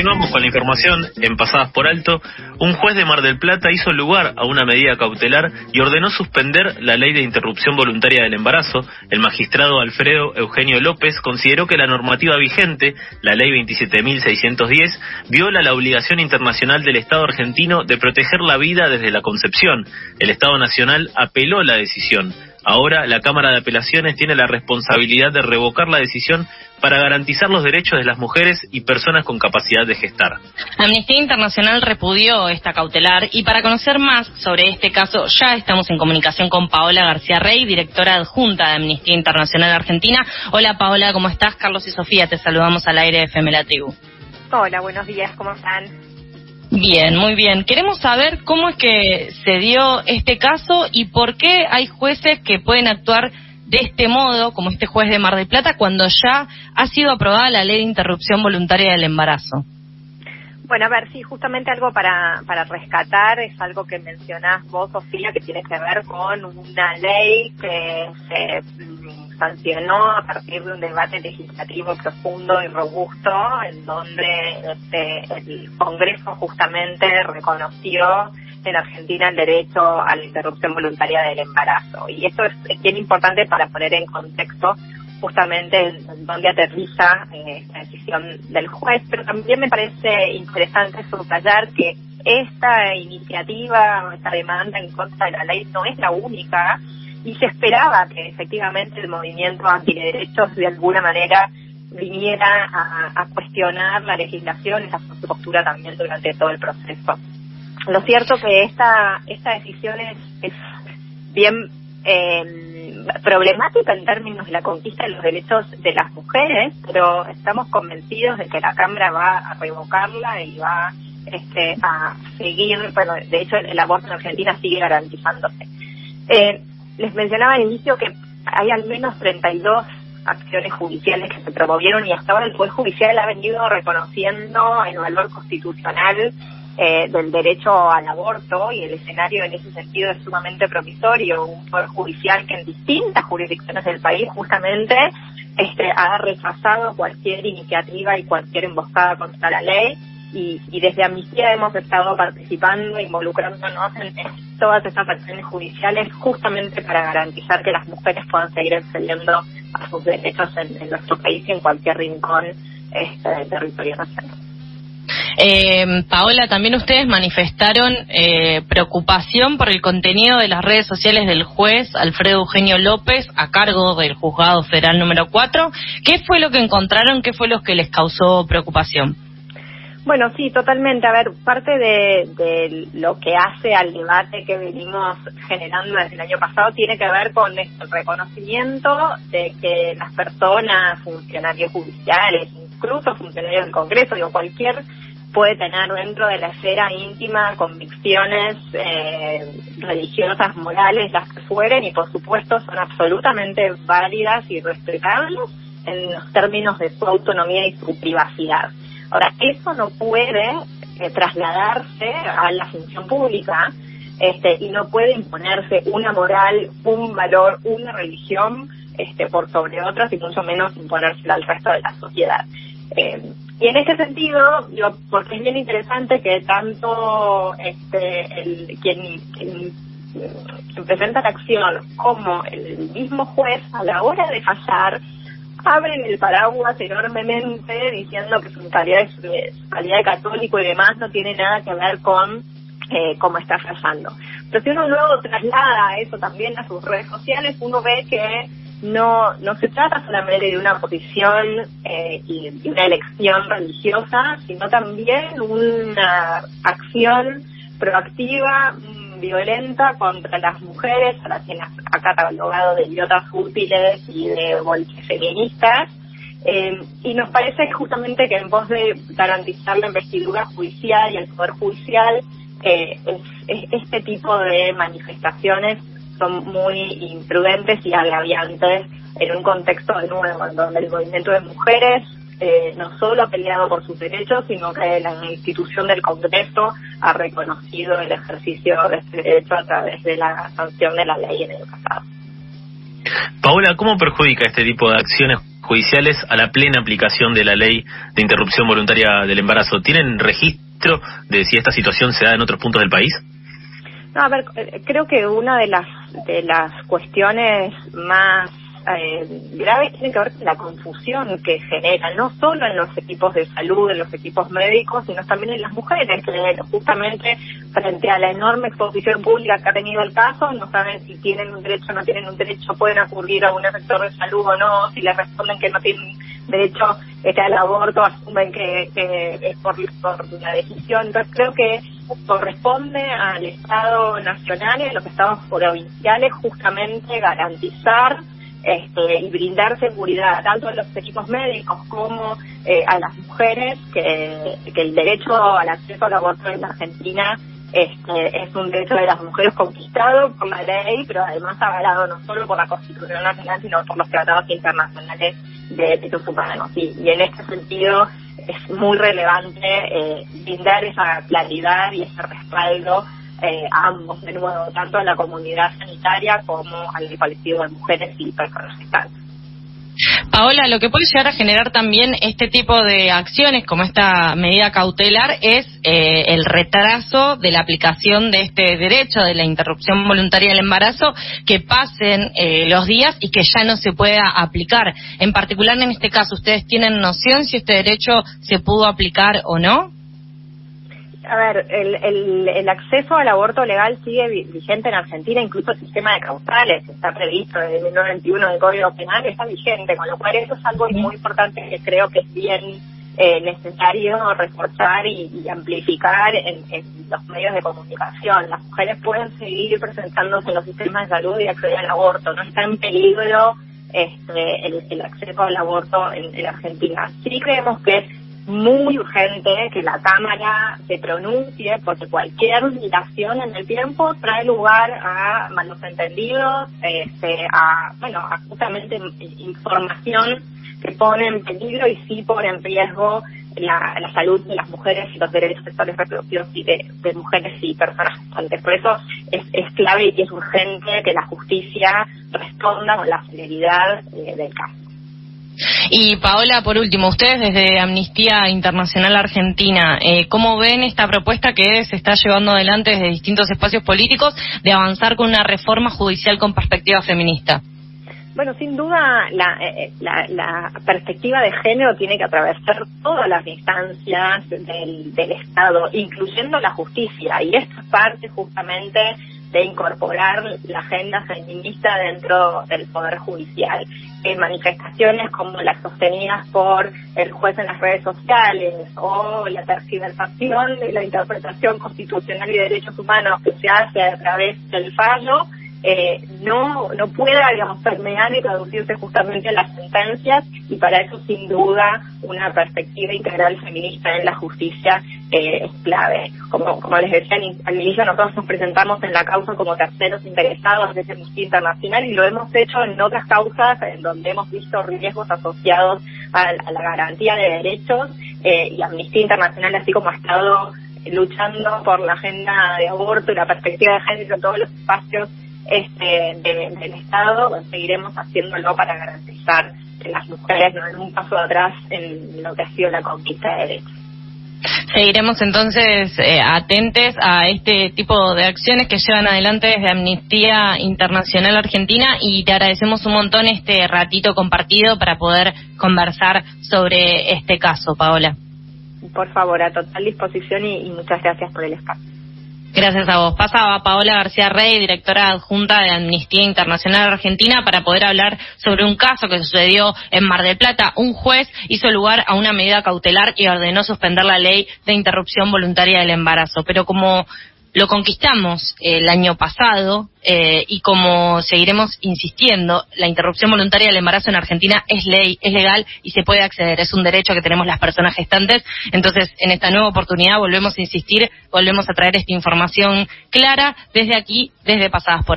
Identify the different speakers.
Speaker 1: Continuamos con la información en Pasadas por Alto. Un juez de Mar del Plata hizo lugar a una medida cautelar y ordenó suspender la ley de interrupción voluntaria del embarazo. El magistrado Alfredo Eugenio López consideró que la normativa vigente, la ley 27.610, viola la obligación internacional del Estado argentino de proteger la vida desde la concepción. El Estado Nacional apeló la decisión. Ahora la Cámara de Apelaciones tiene la responsabilidad de revocar la decisión para garantizar los derechos de las mujeres y personas con capacidad de gestar.
Speaker 2: Amnistía Internacional repudió esta cautelar y para conocer más sobre este caso ya estamos en comunicación con Paola García Rey, directora adjunta de Amnistía Internacional Argentina. Hola Paola, ¿cómo estás? Carlos y Sofía, te saludamos al aire de FM La Tribu.
Speaker 3: Hola, buenos días, ¿cómo están?
Speaker 2: Bien, muy bien. Queremos saber cómo es que se dio este caso y por qué hay jueces que pueden actuar de este modo, como este juez de Mar del Plata, cuando ya ha sido aprobada la ley de interrupción voluntaria del embarazo.
Speaker 3: Bueno, a ver, sí, justamente algo para, para rescatar es algo que mencionás vos, Sofía, que tiene que ver con una ley que se mm, sancionó a partir de un debate legislativo profundo y robusto, en donde este, el Congreso justamente reconoció en Argentina el derecho a la interrupción voluntaria del embarazo. Y esto es, bien importante para poner en contexto justamente en donde aterriza eh, esta decisión del juez, pero también me parece interesante subrayar que esta iniciativa, esta demanda en contra de la ley no es la única y se esperaba que efectivamente el movimiento antiderechos de alguna manera viniera a, cuestionar la legislación, esa postura también durante todo el proceso. Lo cierto que esta, esta decisión es, bien eh, problemática en términos de la conquista de los derechos de las mujeres, pero estamos convencidos de que la Cámara va a revocarla y va este, a seguir, bueno, de hecho el, aborto en Argentina sigue garantizándose. Eh, les mencionaba al inicio que hay al menos 32 acciones judiciales que se promovieron y hasta ahora el Poder Judicial ha venido reconociendo el valor constitucional eh, del derecho al aborto y el escenario en ese sentido es sumamente promisorio. Un Poder Judicial que en distintas jurisdicciones del país justamente este, ha rechazado cualquier iniciativa y cualquier emboscada contra la ley y, y desde Amnistía hemos estado participando, involucrándonos en, todas estas acciones judiciales justamente para garantizar que las mujeres puedan seguir accediendo a sus derechos en, nuestro país y en cualquier rincón este, del territorio nacional.
Speaker 2: Eh, Paola, también ustedes manifestaron eh, preocupación por el contenido de las redes sociales del juez Alfredo Eugenio López a cargo del juzgado federal número 4. ¿Qué fue lo que encontraron? ¿Qué fue lo que les causó preocupación?
Speaker 3: Bueno, sí, totalmente. A ver, parte de, lo que hace al debate que venimos generando desde el año pasado tiene que ver con el reconocimiento de que las personas, funcionarios judiciales, incluso funcionarios del Congreso, digo, cualquier puede tener dentro de la esfera íntima convicciones eh, religiosas, morales, las que fueren, y por supuesto son absolutamente válidas y respetables en los términos de su autonomía y su privacidad. Ahora, eso no puede eh, trasladarse a la función pública este, y no puede imponerse una moral, un valor, una religión este, por sobre otras y mucho menos imponérsela al resto de la sociedad. Eh, y en este sentido, porque es bien interesante que tanto este, el, quien, quien, quien presenta la acción como el mismo juez a la hora de fallar abren el paraguas enormemente diciendo que su calidad, de, calidad de católico y demás no tiene nada que ver con eh, cómo está fallando. Pero si uno luego traslada eso también a sus redes sociales, uno ve que no, no se trata solamente de una posición eh, y, y una elección religiosa, sino también una acción proactiva, violenta contra las mujeres, a las que ha catalogado de idiotas útiles y de feministas. Eh, y nos parece justamente que en pos de garantizar la investidura judicial y el poder judicial, eh, este tipo de manifestaciones son muy imprudentes y agraviantes en un contexto de nuevo en donde el movimiento de mujeres eh, no solo ha peleado por sus derechos, sino que la institución del Congreso ha reconocido el ejercicio de este derecho a través de la sanción de la ley en el pasado.
Speaker 1: Paula, ¿cómo perjudica este tipo de acciones judiciales a la plena aplicación de la ley de interrupción voluntaria del embarazo. ¿Tienen registro de si esta situación se da en otros puntos del país?
Speaker 3: No, a ver, creo que una de las de las cuestiones más eh, graves tiene que ver con la confusión que genera, no solo en los equipos de salud, en los equipos médicos, sino también en las mujeres, que justamente frente a la enorme exposición pública que ha tenido el caso, no saben si tienen un derecho o no tienen un derecho, pueden acudir a un sector de salud o no, si les responden que no tienen derecho este, al aborto, asumen que, es por, por la decisión. Entonces creo que corresponde al Estado Nacional y a los Estados provinciales justamente garantizar este, y brindar seguridad tanto a los equipos médicos como eh, a las mujeres que, el derecho al acceso al aborto en Argentina este, es un derecho de las mujeres conquistado por la ley, pero además avalado no solo por la Constitución Nacional, sino por los tratados internacionales de derechos humanos. Y, y en este sentido es muy relevante eh, brindar esa claridad y ese respaldo eh, a ambos, de nuevo, tanto a la comunidad sanitaria como al colectivo de mujeres y personas.
Speaker 2: Paola, lo que puede llegar a generar también este tipo de acciones, como esta medida cautelar, es eh, el retraso de la aplicación de este derecho de la interrupción voluntaria del embarazo, que pasen eh, los días y que ya no se pueda aplicar. En particular, en este caso, ¿ustedes tienen noción si este derecho se pudo aplicar o no?
Speaker 3: A ver, el, el, el, acceso al aborto legal sigue vigente en Argentina, incluso el sistema de causales está previsto desde 1991 del Código Penal, está vigente, con lo cual eso es algo muy importante que creo que es bien eh, necesario reforzar y, amplificar en, los medios de comunicación. Las mujeres pueden seguir presentándose en los sistemas de salud y acceder al aborto, no está en peligro este, el, acceso al aborto en, en Argentina. Sí creemos que muy urgente que la Cámara se pronuncie porque cualquier dilación en el tiempo trae lugar a malos entendidos, este, a, bueno, a justamente información que pone en peligro y sí pone en riesgo la, salud de las mujeres y los derechos sexuales reproductivos y de, mujeres y personas gestantes. Por eso es, es clave y es urgente que la justicia responda con la celeridad eh, del caso.
Speaker 2: Y Paola, por último, ustedes desde Amnistía Internacional Argentina, eh, ¿cómo ven esta propuesta que se está llevando adelante desde distintos espacios políticos de avanzar con una reforma judicial con perspectiva feminista?
Speaker 3: Bueno, sin duda la, eh, la, perspectiva de género tiene que atravesar todas las instancias del, del Estado, incluyendo la justicia, y esta parte justamente de incorporar la agenda feminista dentro del Poder Judicial. En manifestaciones como las sostenidas por el juez en las redes sociales o la tergiversación de la interpretación constitucional y de derechos humanos que se hace a través del fallo, eh, no, no pueda, digamos, permear y traducirse justamente a las sentencias y para eso sin duda una perspectiva integral feminista en la justicia eh, es clave. Como, como les decía al inicio, nosotros nos presentamos en la causa como terceros interesados desde Amnistía Internacional y lo hemos hecho en otras causas en donde hemos visto riesgos asociados a, la garantía de derechos eh, y Amnistía Internacional así como ha estado luchando por la agenda de aborto y la perspectiva de género en todos los espacios este, del Estado, seguiremos haciéndolo para garantizar que las mujeres no den un paso atrás en lo que ha sido la conquista de derechos.
Speaker 2: Seguiremos entonces eh, atentes a este tipo de acciones que llevan adelante desde Amnistía Internacional Argentina y te agradecemos un montón este ratito compartido para poder conversar sobre este caso, Paola.
Speaker 3: Por favor, a total disposición y muchas gracias por el espacio.
Speaker 2: Gracias a vos. Pasaba Paola García Rey, directora adjunta de Amnistía Internacional Argentina, para poder hablar sobre un caso que sucedió en Mar del Plata. Un juez hizo lugar a una medida cautelar y ordenó suspender la ley de interrupción voluntaria del embarazo. Pero como lo conquistamos el año pasado eh, y como seguiremos insistiendo, la interrupción voluntaria del embarazo en Argentina es ley, es legal y se puede acceder, es un derecho que tenemos las personas gestantes. Entonces, en esta nueva oportunidad volvemos a insistir, volvemos a traer esta información clara desde aquí, desde Pasadas por